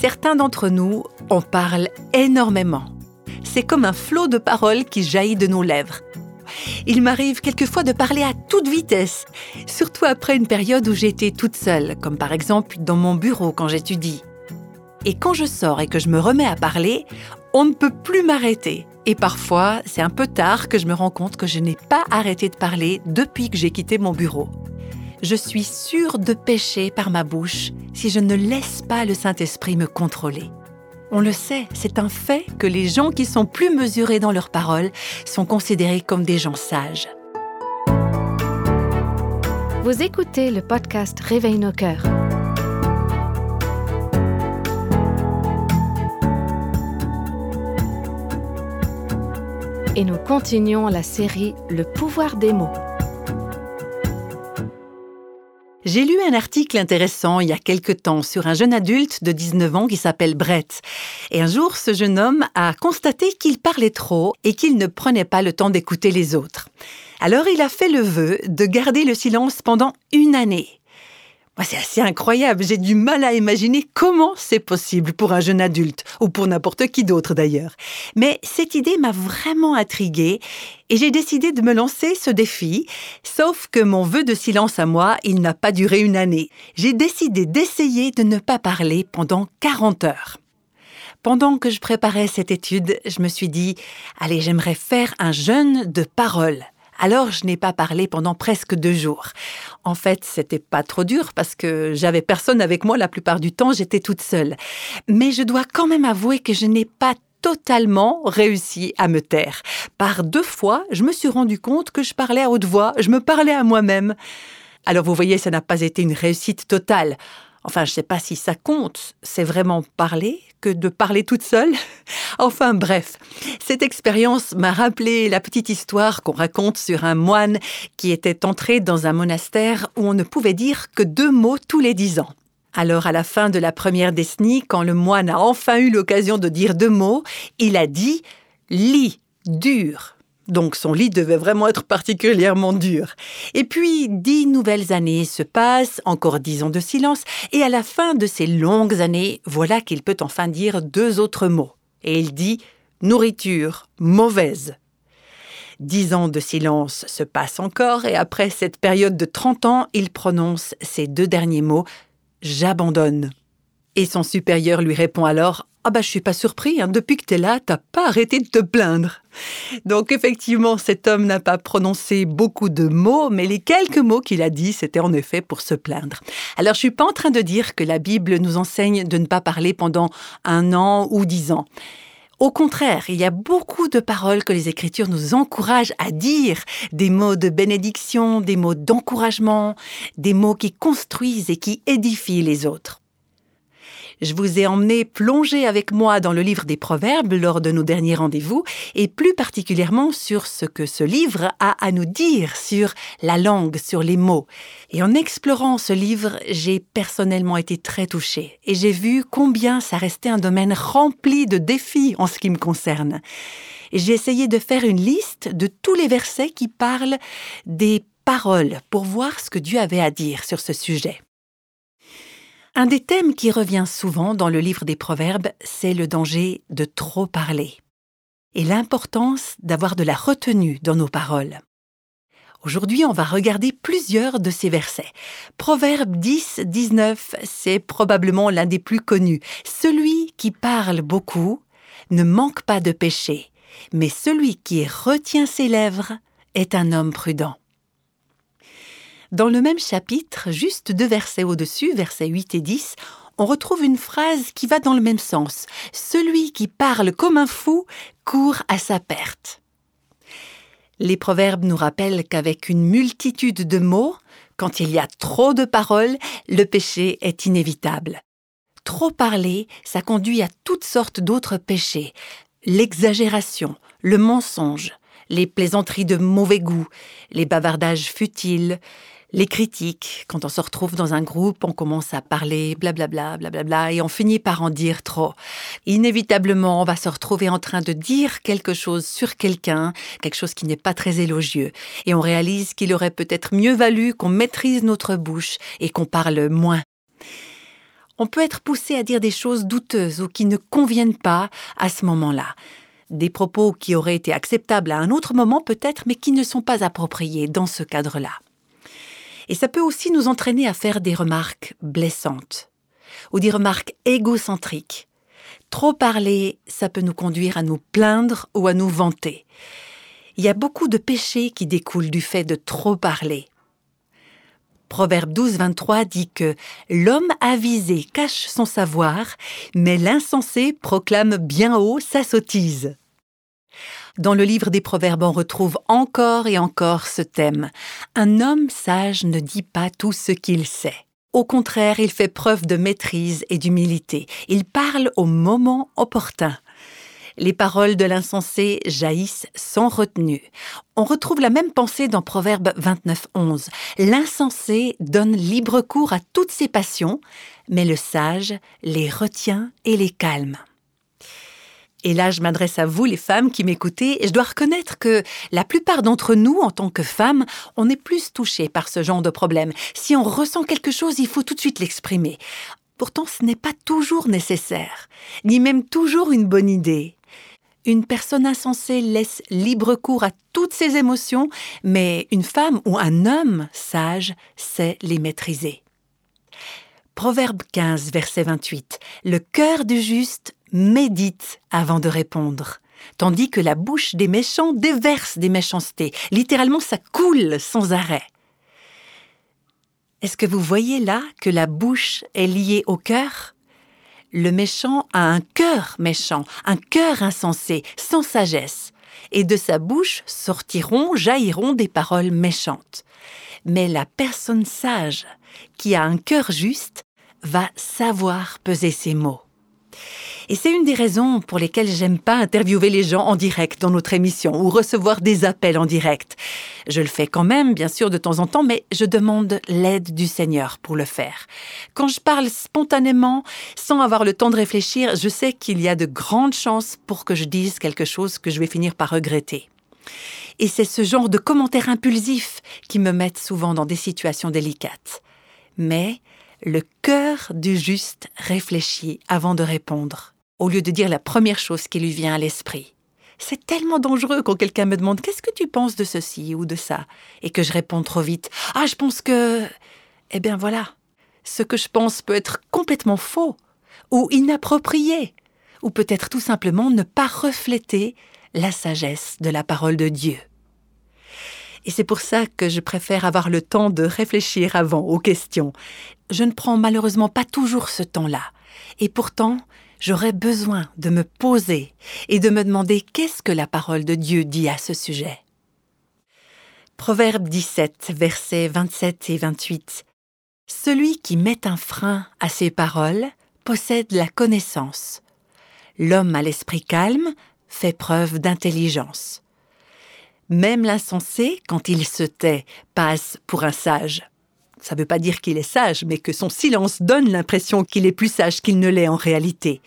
Certains d'entre nous en parlent énormément. C'est comme un flot de paroles qui jaillit de nos lèvres. Il m'arrive quelquefois de parler à toute vitesse, surtout après une période où j'étais toute seule, comme par exemple dans mon bureau quand j'étudie. Et quand je sors et que je me remets à parler, on ne peut plus m'arrêter. Et parfois, c'est un peu tard que je me rends compte que je n'ai pas arrêté de parler depuis que j'ai quitté mon bureau. Je suis sûre de pécher par ma bouche si je ne laisse pas le Saint-Esprit me contrôler. On le sait, c'est un fait que les gens qui sont plus mesurés dans leurs paroles sont considérés comme des gens sages. Vous écoutez le podcast Réveille nos cœurs. Et nous continuons la série Le pouvoir des mots. J'ai lu un article intéressant il y a quelque temps sur un jeune adulte de 19 ans qui s'appelle Brett. Et un jour, ce jeune homme a constaté qu'il parlait trop et qu'il ne prenait pas le temps d'écouter les autres. Alors il a fait le vœu de garder le silence pendant une année c'est assez incroyable. J'ai du mal à imaginer comment c'est possible pour un jeune adulte, ou pour n'importe qui d'autre d'ailleurs. Mais cette idée m'a vraiment intriguée et j'ai décidé de me lancer ce défi, sauf que mon vœu de silence à moi, il n'a pas duré une année. J'ai décidé d'essayer de ne pas parler pendant 40 heures. Pendant que je préparais cette étude, je me suis dit, allez, j'aimerais faire un jeûne de parole. Alors je n'ai pas parlé pendant presque deux jours. En fait, c'était pas trop dur parce que j'avais personne avec moi la plupart du temps, j'étais toute seule. Mais je dois quand même avouer que je n'ai pas totalement réussi à me taire. Par deux fois, je me suis rendu compte que je parlais à haute voix, je me parlais à moi-même. Alors vous voyez, ça n'a pas été une réussite totale. Enfin, je ne sais pas si ça compte. C'est vraiment parler que de parler toute seule. enfin bref, cette expérience m'a rappelé la petite histoire qu'on raconte sur un moine qui était entré dans un monastère où on ne pouvait dire que deux mots tous les dix ans. Alors à la fin de la première décennie, quand le moine a enfin eu l'occasion de dire deux mots, il a dit lit dur donc son lit devait vraiment être particulièrement dur. Et puis dix nouvelles années se passent, encore dix ans de silence, et à la fin de ces longues années, voilà qu'il peut enfin dire deux autres mots. Et il dit nourriture mauvaise. Dix ans de silence se passent encore, et après cette période de trente ans, il prononce ces deux derniers mots J'abandonne. Et son supérieur lui répond alors ah bah je suis pas surpris, hein. depuis que tu es là, t'as pas arrêté de te plaindre. Donc effectivement, cet homme n'a pas prononcé beaucoup de mots, mais les quelques mots qu'il a dit, c'était en effet pour se plaindre. Alors je suis pas en train de dire que la Bible nous enseigne de ne pas parler pendant un an ou dix ans. Au contraire, il y a beaucoup de paroles que les Écritures nous encouragent à dire, des mots de bénédiction, des mots d'encouragement, des mots qui construisent et qui édifient les autres. Je vous ai emmené plonger avec moi dans le livre des Proverbes lors de nos derniers rendez-vous, et plus particulièrement sur ce que ce livre a à nous dire sur la langue, sur les mots. Et en explorant ce livre, j'ai personnellement été très touchée, et j'ai vu combien ça restait un domaine rempli de défis en ce qui me concerne. J'ai essayé de faire une liste de tous les versets qui parlent des paroles pour voir ce que Dieu avait à dire sur ce sujet. Un des thèmes qui revient souvent dans le livre des Proverbes, c'est le danger de trop parler et l'importance d'avoir de la retenue dans nos paroles. Aujourd'hui, on va regarder plusieurs de ces versets. Proverbe 10, 19, c'est probablement l'un des plus connus. Celui qui parle beaucoup ne manque pas de péché, mais celui qui retient ses lèvres est un homme prudent. Dans le même chapitre, juste deux versets au-dessus, versets 8 et 10, on retrouve une phrase qui va dans le même sens. Celui qui parle comme un fou court à sa perte. Les proverbes nous rappellent qu'avec une multitude de mots, quand il y a trop de paroles, le péché est inévitable. Trop parler, ça conduit à toutes sortes d'autres péchés. L'exagération, le mensonge, les plaisanteries de mauvais goût, les bavardages futiles, les critiques, quand on se retrouve dans un groupe, on commence à parler blablabla, blablabla, et on finit par en dire trop. Inévitablement, on va se retrouver en train de dire quelque chose sur quelqu'un, quelque chose qui n'est pas très élogieux, et on réalise qu'il aurait peut-être mieux valu qu'on maîtrise notre bouche et qu'on parle moins. on peut être poussé à dire des choses douteuses ou qui ne conviennent pas à ce moment-là. Des propos qui auraient été acceptables à un autre moment peut-être, mais qui ne sont pas appropriés dans ce cadre-là. Et ça peut aussi nous entraîner à faire des remarques blessantes ou des remarques égocentriques. Trop parler, ça peut nous conduire à nous plaindre ou à nous vanter. Il y a beaucoup de péchés qui découlent du fait de trop parler. Proverbe 12, 23 dit que l'homme avisé cache son savoir, mais l'insensé proclame bien haut sa sottise. Dans le livre des Proverbes, on retrouve encore et encore ce thème. Un homme sage ne dit pas tout ce qu'il sait. Au contraire, il fait preuve de maîtrise et d'humilité. Il parle au moment opportun. Les paroles de l'insensé jaillissent sans retenue. On retrouve la même pensée dans Proverbe 29.11. L'insensé donne libre cours à toutes ses passions, mais le sage les retient et les calme. Et là, je m'adresse à vous, les femmes qui m'écoutez, et je dois reconnaître que la plupart d'entre nous, en tant que femmes, on est plus touchés par ce genre de problème. Si on ressent quelque chose, il faut tout de suite l'exprimer. Pourtant, ce n'est pas toujours nécessaire, ni même toujours une bonne idée. Une personne insensée laisse libre cours à toutes ses émotions, mais une femme ou un homme sage sait les maîtriser. Proverbe 15, verset 28. Le cœur du juste médite avant de répondre, tandis que la bouche des méchants déverse des méchancetés. Littéralement, ça coule sans arrêt. Est-ce que vous voyez là que la bouche est liée au cœur? Le méchant a un cœur méchant, un cœur insensé, sans sagesse, et de sa bouche sortiront, jailliront des paroles méchantes. Mais la personne sage, qui a un cœur juste, va savoir peser ses mots. Et c'est une des raisons pour lesquelles j'aime pas interviewer les gens en direct dans notre émission ou recevoir des appels en direct. Je le fais quand même, bien sûr, de temps en temps, mais je demande l'aide du Seigneur pour le faire. Quand je parle spontanément, sans avoir le temps de réfléchir, je sais qu'il y a de grandes chances pour que je dise quelque chose que je vais finir par regretter. Et c'est ce genre de commentaires impulsifs qui me mettent souvent dans des situations délicates. Mais le cœur du juste réfléchit avant de répondre, au lieu de dire la première chose qui lui vient à l'esprit. C'est tellement dangereux quand quelqu'un me demande Qu'est-ce que tu penses de ceci ou de ça? Et que je réponds trop vite Ah, je pense que. Eh bien voilà. Ce que je pense peut être complètement faux ou inapproprié, ou peut-être tout simplement ne pas refléter la sagesse de la parole de Dieu. Et c'est pour ça que je préfère avoir le temps de réfléchir avant aux questions. Je ne prends malheureusement pas toujours ce temps-là. Et pourtant, j'aurais besoin de me poser et de me demander qu'est-ce que la parole de Dieu dit à ce sujet. Proverbe 17, versets 27 et 28. Celui qui met un frein à ses paroles possède la connaissance. L'homme à l'esprit calme fait preuve d'intelligence. Même l'insensé, quand il se tait, passe pour un sage. Ça ne veut pas dire qu'il est sage, mais que son silence donne l'impression qu'il est plus sage qu'il ne l'est en réalité.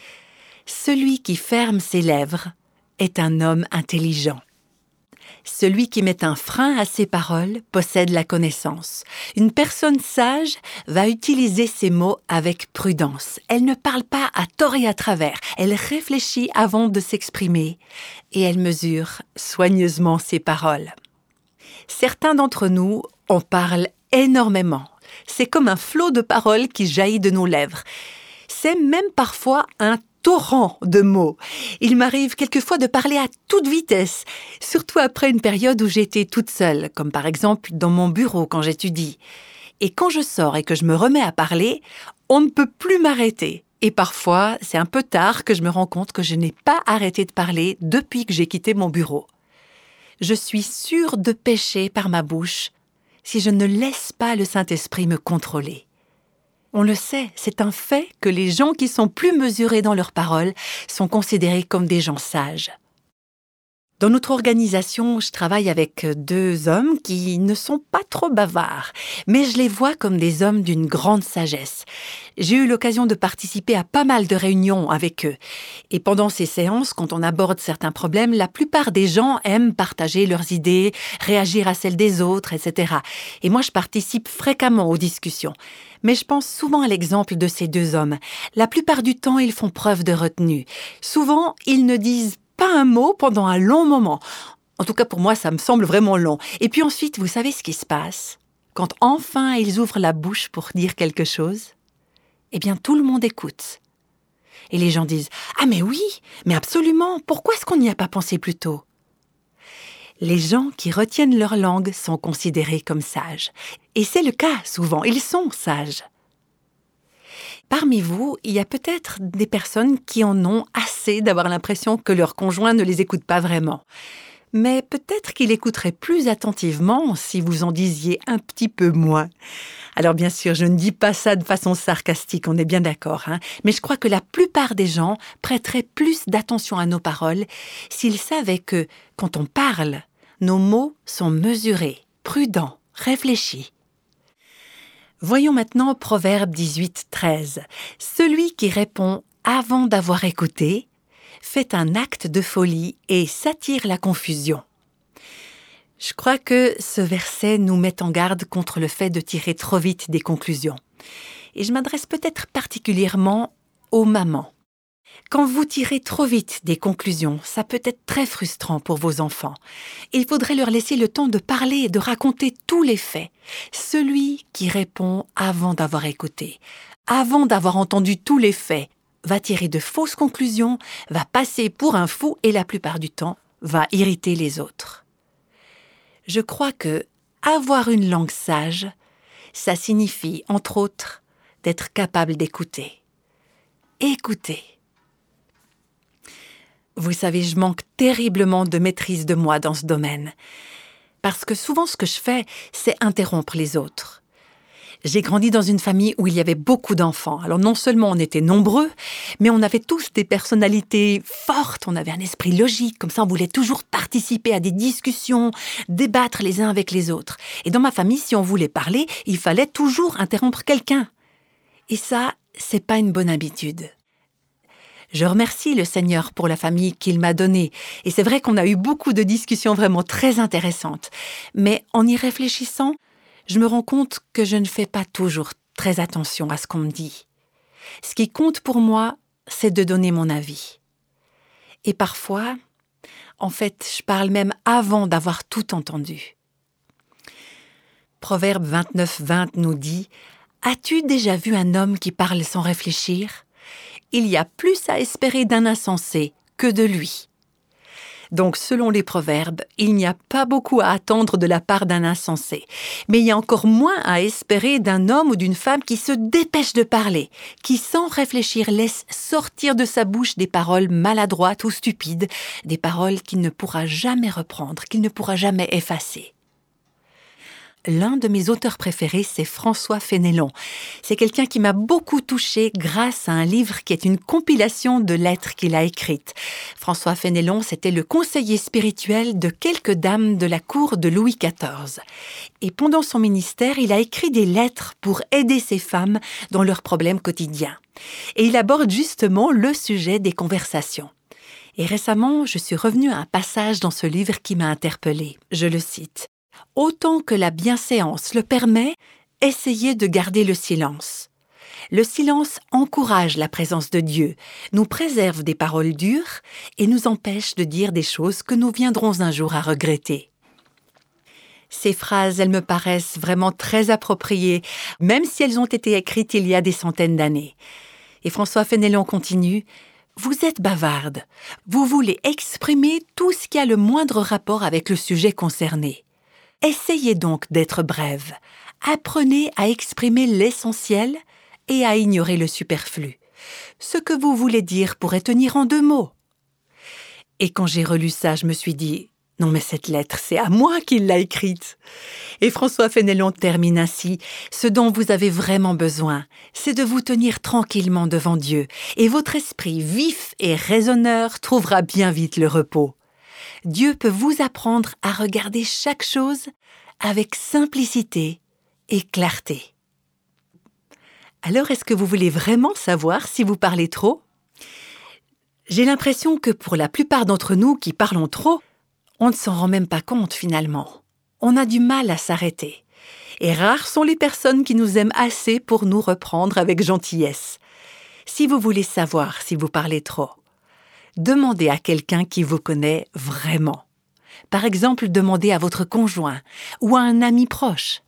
Celui qui ferme ses lèvres est un homme intelligent. Celui qui met un frein à ses paroles possède la connaissance. Une personne sage va utiliser ses mots avec prudence. Elle ne parle pas à tort et à travers. Elle réfléchit avant de s'exprimer et elle mesure soigneusement ses paroles. Certains d'entre nous en parlent énormément. C'est comme un flot de paroles qui jaillit de nos lèvres. C'est même parfois un torrent de mots. Il m'arrive quelquefois de parler à toute vitesse, surtout après une période où j'étais toute seule, comme par exemple dans mon bureau quand j'étudie. Et quand je sors et que je me remets à parler, on ne peut plus m'arrêter. Et parfois, c'est un peu tard que je me rends compte que je n'ai pas arrêté de parler depuis que j'ai quitté mon bureau. Je suis sûre de pécher par ma bouche si je ne laisse pas le Saint-Esprit me contrôler. On le sait, c'est un fait que les gens qui sont plus mesurés dans leurs paroles sont considérés comme des gens sages. Dans notre organisation, je travaille avec deux hommes qui ne sont pas trop bavards, mais je les vois comme des hommes d'une grande sagesse. J'ai eu l'occasion de participer à pas mal de réunions avec eux. Et pendant ces séances, quand on aborde certains problèmes, la plupart des gens aiment partager leurs idées, réagir à celles des autres, etc. Et moi, je participe fréquemment aux discussions. Mais je pense souvent à l'exemple de ces deux hommes. La plupart du temps, ils font preuve de retenue. Souvent, ils ne disent pas un mot pendant un long moment. En tout cas, pour moi, ça me semble vraiment long. Et puis ensuite, vous savez ce qui se passe? Quand enfin ils ouvrent la bouche pour dire quelque chose, eh bien, tout le monde écoute. Et les gens disent Ah, mais oui, mais absolument, pourquoi est-ce qu'on n'y a pas pensé plus tôt Les gens qui retiennent leur langue sont considérés comme sages. Et c'est le cas souvent, ils sont sages. Parmi vous, il y a peut-être des personnes qui en ont assez d'avoir l'impression que leur conjoint ne les écoute pas vraiment. Mais peut-être qu'il écouterait plus attentivement si vous en disiez un petit peu moins. Alors bien sûr, je ne dis pas ça de façon sarcastique, on est bien d'accord, hein mais je crois que la plupart des gens prêteraient plus d'attention à nos paroles s'ils savaient que, quand on parle, nos mots sont mesurés, prudents, réfléchis. Voyons maintenant Proverbe 18, 13. Celui qui répond avant d'avoir écouté fait un acte de folie et s'attire la confusion. Je crois que ce verset nous met en garde contre le fait de tirer trop vite des conclusions. Et je m'adresse peut-être particulièrement aux mamans. Quand vous tirez trop vite des conclusions, ça peut être très frustrant pour vos enfants. Il faudrait leur laisser le temps de parler et de raconter tous les faits. Celui qui répond avant d'avoir écouté, avant d'avoir entendu tous les faits, va tirer de fausses conclusions, va passer pour un fou et la plupart du temps va irriter les autres. Je crois que avoir une langue sage, ça signifie, entre autres, d'être capable d'écouter. Écouter. Vous savez, je manque terriblement de maîtrise de moi dans ce domaine. Parce que souvent ce que je fais, c'est interrompre les autres. J'ai grandi dans une famille où il y avait beaucoup d'enfants. Alors non seulement on était nombreux, mais on avait tous des personnalités fortes, on avait un esprit logique, comme ça on voulait toujours participer à des discussions, débattre les uns avec les autres. Et dans ma famille, si on voulait parler, il fallait toujours interrompre quelqu'un. Et ça, c'est pas une bonne habitude. Je remercie le Seigneur pour la famille qu'il m'a donnée. Et c'est vrai qu'on a eu beaucoup de discussions vraiment très intéressantes. Mais en y réfléchissant, je me rends compte que je ne fais pas toujours très attention à ce qu'on me dit. Ce qui compte pour moi, c'est de donner mon avis. Et parfois, en fait, je parle même avant d'avoir tout entendu. Proverbe 29-20 nous dit As-tu déjà vu un homme qui parle sans réfléchir? Il y a plus à espérer d'un insensé que de lui. Donc, selon les proverbes, il n'y a pas beaucoup à attendre de la part d'un insensé, mais il y a encore moins à espérer d'un homme ou d'une femme qui se dépêche de parler, qui sans réfléchir laisse sortir de sa bouche des paroles maladroites ou stupides, des paroles qu'il ne pourra jamais reprendre, qu'il ne pourra jamais effacer. L'un de mes auteurs préférés, c'est François Fénélon. C'est quelqu'un qui m'a beaucoup touché grâce à un livre qui est une compilation de lettres qu'il a écrites. François Fénélon, c'était le conseiller spirituel de quelques dames de la cour de Louis XIV. Et pendant son ministère, il a écrit des lettres pour aider ces femmes dans leurs problèmes quotidiens. Et il aborde justement le sujet des conversations. Et récemment, je suis revenue à un passage dans ce livre qui m'a interpellée. Je le cite autant que la bienséance le permet, essayez de garder le silence. Le silence encourage la présence de Dieu, nous préserve des paroles dures et nous empêche de dire des choses que nous viendrons un jour à regretter. Ces phrases, elles me paraissent vraiment très appropriées, même si elles ont été écrites il y a des centaines d'années. Et François Fénélon continue Vous êtes bavarde. Vous voulez exprimer tout ce qui a le moindre rapport avec le sujet concerné. Essayez donc d'être brève. Apprenez à exprimer l'essentiel et à ignorer le superflu. Ce que vous voulez dire pourrait tenir en deux mots. Et quand j'ai relu ça, je me suis dit non, mais cette lettre, c'est à moi qu'il l'a écrite. Et François Fénelon termine ainsi Ce dont vous avez vraiment besoin, c'est de vous tenir tranquillement devant Dieu, et votre esprit vif et raisonneur trouvera bien vite le repos. Dieu peut vous apprendre à regarder chaque chose avec simplicité et clarté. Alors est-ce que vous voulez vraiment savoir si vous parlez trop? J'ai l'impression que pour la plupart d'entre nous qui parlons trop, on ne s'en rend même pas compte finalement. On a du mal à s'arrêter. Et rares sont les personnes qui nous aiment assez pour nous reprendre avec gentillesse. Si vous voulez savoir si vous parlez trop, demandez à quelqu'un qui vous connaît vraiment. Par exemple, demandez à votre conjoint ou à un ami proche.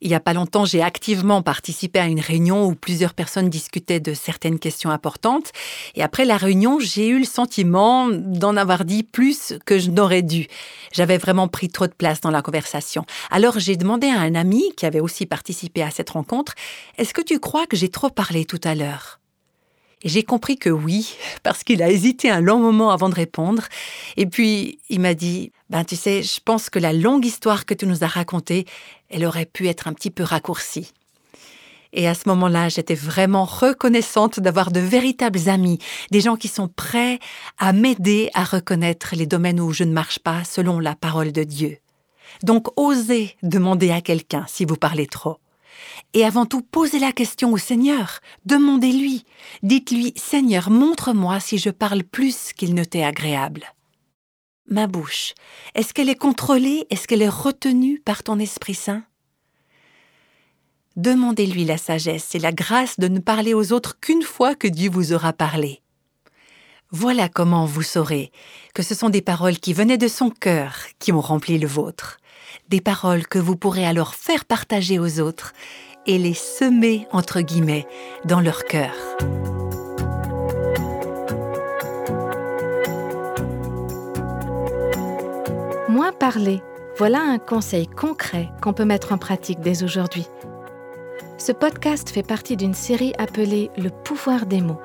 Il n'y a pas longtemps, j'ai activement participé à une réunion où plusieurs personnes discutaient de certaines questions importantes. Et après la réunion, j'ai eu le sentiment d'en avoir dit plus que je n'aurais dû. J'avais vraiment pris trop de place dans la conversation. Alors j'ai demandé à un ami qui avait aussi participé à cette rencontre, Est-ce que tu crois que j'ai trop parlé tout à l'heure? Et j'ai compris que oui, parce qu'il a hésité un long moment avant de répondre. Et puis, il m'a dit, ben tu sais, je pense que la longue histoire que tu nous as racontée, elle aurait pu être un petit peu raccourcie. Et à ce moment-là, j'étais vraiment reconnaissante d'avoir de véritables amis, des gens qui sont prêts à m'aider à reconnaître les domaines où je ne marche pas selon la parole de Dieu. Donc osez demander à quelqu'un si vous parlez trop. Et avant tout, posez la question au Seigneur. Demandez-lui. Dites-lui, Seigneur, montre-moi si je parle plus qu'il ne t'est agréable. Ma bouche, est-ce qu'elle est contrôlée? Est-ce qu'elle est retenue par ton Esprit Saint? Demandez-lui la sagesse et la grâce de ne parler aux autres qu'une fois que Dieu vous aura parlé. Voilà comment vous saurez que ce sont des paroles qui venaient de son cœur qui ont rempli le vôtre des paroles que vous pourrez alors faire partager aux autres et les semer, entre guillemets, dans leur cœur. Moins parler, voilà un conseil concret qu'on peut mettre en pratique dès aujourd'hui. Ce podcast fait partie d'une série appelée Le pouvoir des mots.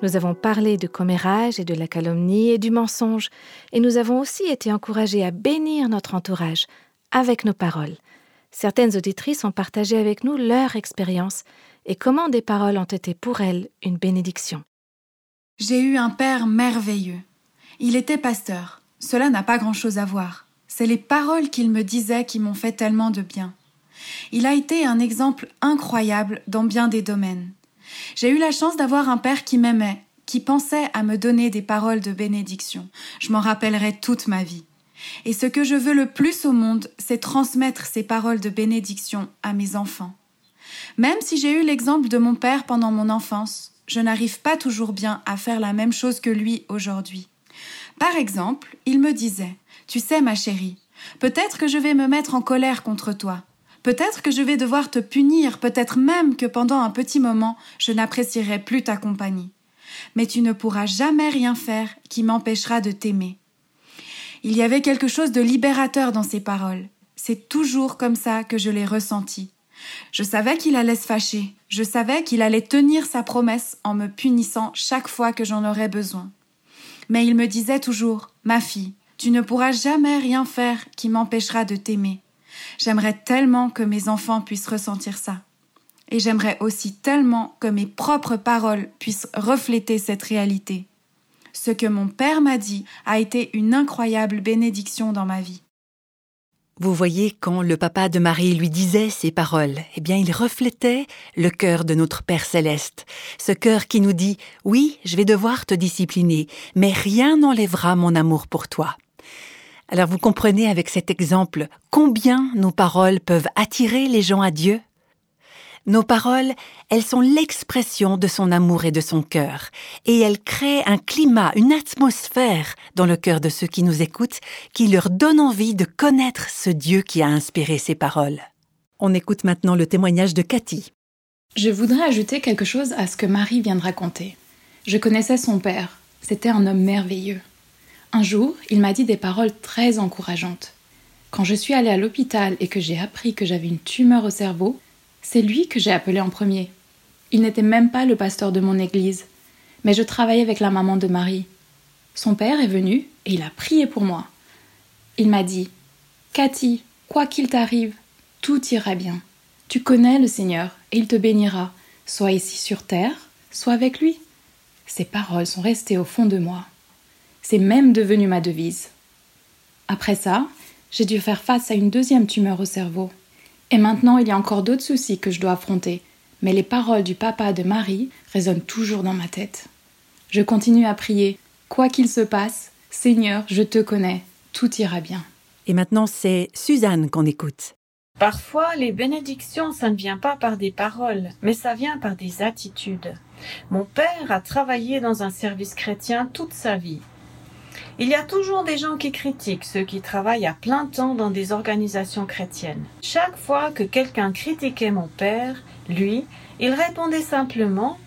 Nous avons parlé du commérage et de la calomnie et du mensonge, et nous avons aussi été encouragés à bénir notre entourage avec nos paroles. Certaines auditrices ont partagé avec nous leur expérience et comment des paroles ont été pour elles une bénédiction. J'ai eu un père merveilleux. Il était pasteur. Cela n'a pas grand-chose à voir. C'est les paroles qu'il me disait qui m'ont fait tellement de bien. Il a été un exemple incroyable dans bien des domaines. J'ai eu la chance d'avoir un père qui m'aimait, qui pensait à me donner des paroles de bénédiction. Je m'en rappellerai toute ma vie. Et ce que je veux le plus au monde, c'est transmettre ces paroles de bénédiction à mes enfants. Même si j'ai eu l'exemple de mon père pendant mon enfance, je n'arrive pas toujours bien à faire la même chose que lui aujourd'hui. Par exemple, il me disait Tu sais, ma chérie, peut-être que je vais me mettre en colère contre toi, Peut-être que je vais devoir te punir, peut-être même que pendant un petit moment je n'apprécierai plus ta compagnie. Mais tu ne pourras jamais rien faire qui m'empêchera de t'aimer. Il y avait quelque chose de libérateur dans ces paroles. C'est toujours comme ça que je l'ai ressenti. Je savais qu'il allait se fâcher, je savais qu'il allait tenir sa promesse en me punissant chaque fois que j'en aurais besoin. Mais il me disait toujours Ma fille, tu ne pourras jamais rien faire qui m'empêchera de t'aimer. J'aimerais tellement que mes enfants puissent ressentir ça. Et j'aimerais aussi tellement que mes propres paroles puissent refléter cette réalité. Ce que mon père m'a dit a été une incroyable bénédiction dans ma vie. Vous voyez, quand le papa de Marie lui disait ces paroles, eh bien, il reflétait le cœur de notre Père céleste. Ce cœur qui nous dit, oui, je vais devoir te discipliner, mais rien n'enlèvera mon amour pour toi. Alors vous comprenez avec cet exemple combien nos paroles peuvent attirer les gens à Dieu? Nos paroles, elles sont l'expression de son amour et de son cœur, et elles créent un climat, une atmosphère dans le cœur de ceux qui nous écoutent qui leur donne envie de connaître ce Dieu qui a inspiré ces paroles. On écoute maintenant le témoignage de Cathy. Je voudrais ajouter quelque chose à ce que Marie vient de raconter. Je connaissais son père. C'était un homme merveilleux. Un jour, il m'a dit des paroles très encourageantes. Quand je suis allée à l'hôpital et que j'ai appris que j'avais une tumeur au cerveau, c'est lui que j'ai appelé en premier. Il n'était même pas le pasteur de mon église, mais je travaillais avec la maman de Marie. Son père est venu et il a prié pour moi. Il m'a dit Cathy, quoi qu'il t'arrive, tout ira bien. Tu connais le Seigneur et il te bénira, soit ici sur terre, soit avec lui. Ces paroles sont restées au fond de moi. C'est même devenu ma devise. Après ça, j'ai dû faire face à une deuxième tumeur au cerveau. Et maintenant, il y a encore d'autres soucis que je dois affronter. Mais les paroles du papa de Marie résonnent toujours dans ma tête. Je continue à prier. Quoi qu'il se passe, Seigneur, je te connais. Tout ira bien. Et maintenant, c'est Suzanne qu'on écoute. Parfois, les bénédictions, ça ne vient pas par des paroles, mais ça vient par des attitudes. Mon père a travaillé dans un service chrétien toute sa vie. Il y a toujours des gens qui critiquent ceux qui travaillent à plein temps dans des organisations chrétiennes. Chaque fois que quelqu'un critiquait mon père, lui, il répondait simplement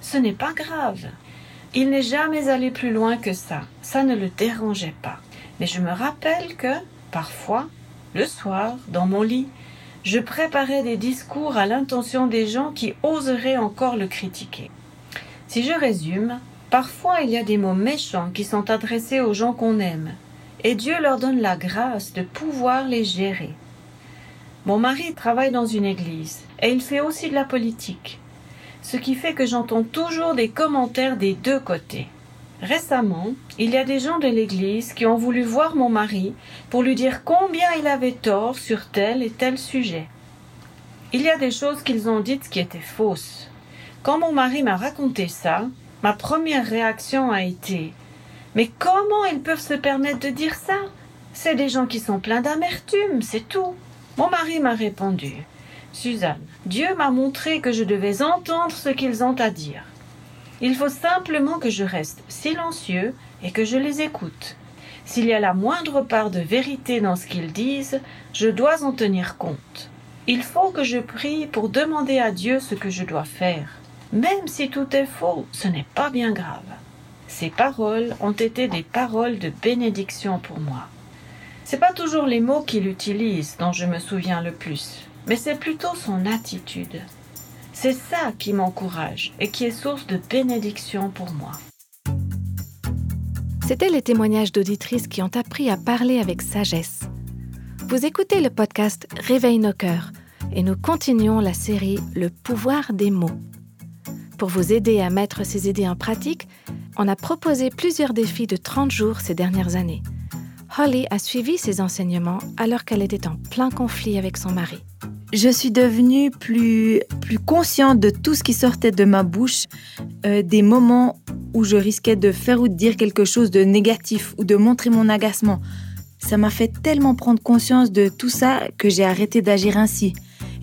Ce n'est pas grave. Il n'est jamais allé plus loin que ça. Ça ne le dérangeait pas. Mais je me rappelle que, parfois, le soir, dans mon lit, je préparais des discours à l'intention des gens qui oseraient encore le critiquer. Si je résume, parfois il y a des mots méchants qui sont adressés aux gens qu'on aime, et Dieu leur donne la grâce de pouvoir les gérer. Mon mari travaille dans une église, et il fait aussi de la politique, ce qui fait que j'entends toujours des commentaires des deux côtés. Récemment, il y a des gens de l'église qui ont voulu voir mon mari pour lui dire combien il avait tort sur tel et tel sujet. Il y a des choses qu'ils ont dites qui étaient fausses. Quand mon mari m'a raconté ça, ma première réaction a été Mais comment ils peuvent se permettre de dire ça? C'est des gens qui sont pleins d'amertume, c'est tout. Mon mari m'a répondu Suzanne, Dieu m'a montré que je devais entendre ce qu'ils ont à dire. Il faut simplement que je reste silencieux et que je les écoute. S'il y a la moindre part de vérité dans ce qu'ils disent, je dois en tenir compte. Il faut que je prie pour demander à Dieu ce que je dois faire. Même si tout est faux, ce n'est pas bien grave. Ces paroles ont été des paroles de bénédiction pour moi. C'est pas toujours les mots qu'il utilise dont je me souviens le plus, mais c'est plutôt son attitude. C'est ça qui m'encourage et qui est source de bénédiction pour moi. C'était les témoignages d'auditrices qui ont appris à parler avec sagesse. Vous écoutez le podcast Réveille nos cœurs et nous continuons la série Le pouvoir des mots. Pour vous aider à mettre ces idées en pratique, on a proposé plusieurs défis de 30 jours ces dernières années. Holly a suivi ces enseignements alors qu'elle était en plein conflit avec son mari. Je suis devenue plus, plus consciente de tout ce qui sortait de ma bouche, euh, des moments où je risquais de faire ou de dire quelque chose de négatif ou de montrer mon agacement. Ça m'a fait tellement prendre conscience de tout ça que j'ai arrêté d'agir ainsi.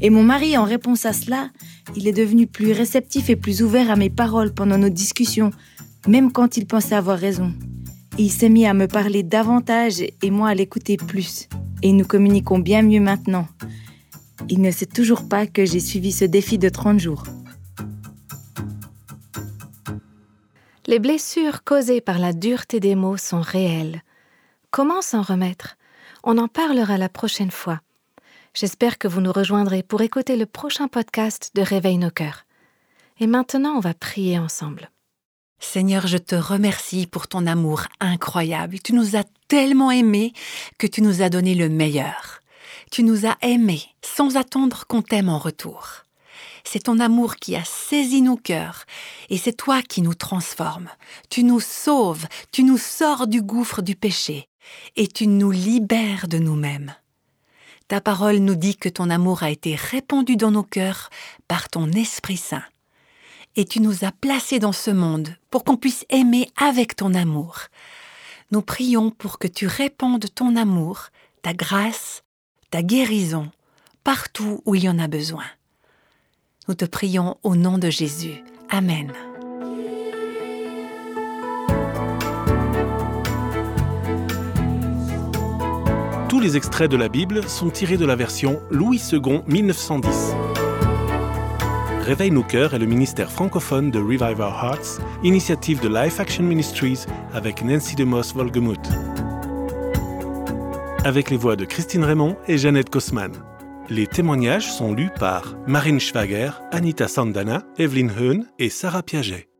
Et mon mari, en réponse à cela, il est devenu plus réceptif et plus ouvert à mes paroles pendant nos discussions, même quand il pensait avoir raison. Il s'est mis à me parler davantage et moi à l'écouter plus. Et nous communiquons bien mieux maintenant. Il ne sait toujours pas que j'ai suivi ce défi de 30 jours. Les blessures causées par la dureté des mots sont réelles. Comment s'en remettre? On en parlera la prochaine fois. J'espère que vous nous rejoindrez pour écouter le prochain podcast de Réveille nos cœurs. Et maintenant, on va prier ensemble. Seigneur, je te remercie pour ton amour incroyable. Tu nous as tellement aimés que tu nous as donné le meilleur. Tu nous as aimés sans attendre qu'on t'aime en retour. C'est ton amour qui a saisi nos cœurs, et c'est toi qui nous transformes. Tu nous sauves, tu nous sors du gouffre du péché, et tu nous libères de nous-mêmes. Ta parole nous dit que ton amour a été répandu dans nos cœurs par ton Esprit Saint. Et tu nous as placés dans ce monde pour qu'on puisse aimer avec ton amour. Nous prions pour que tu répandes ton amour, ta grâce, ta guérison, partout où il y en a besoin. Nous te prions au nom de Jésus. Amen. Tous les extraits de la Bible sont tirés de la version Louis II 1910. Réveille nos cœurs est le ministère francophone de Revive Our Hearts, initiative de Life Action Ministries avec Nancy DeMoss Volgemuth. Avec les voix de Christine Raymond et Jeannette Kosman. Les témoignages sont lus par Marine Schwager, Anita Sandana, Evelyn Heun et Sarah Piaget.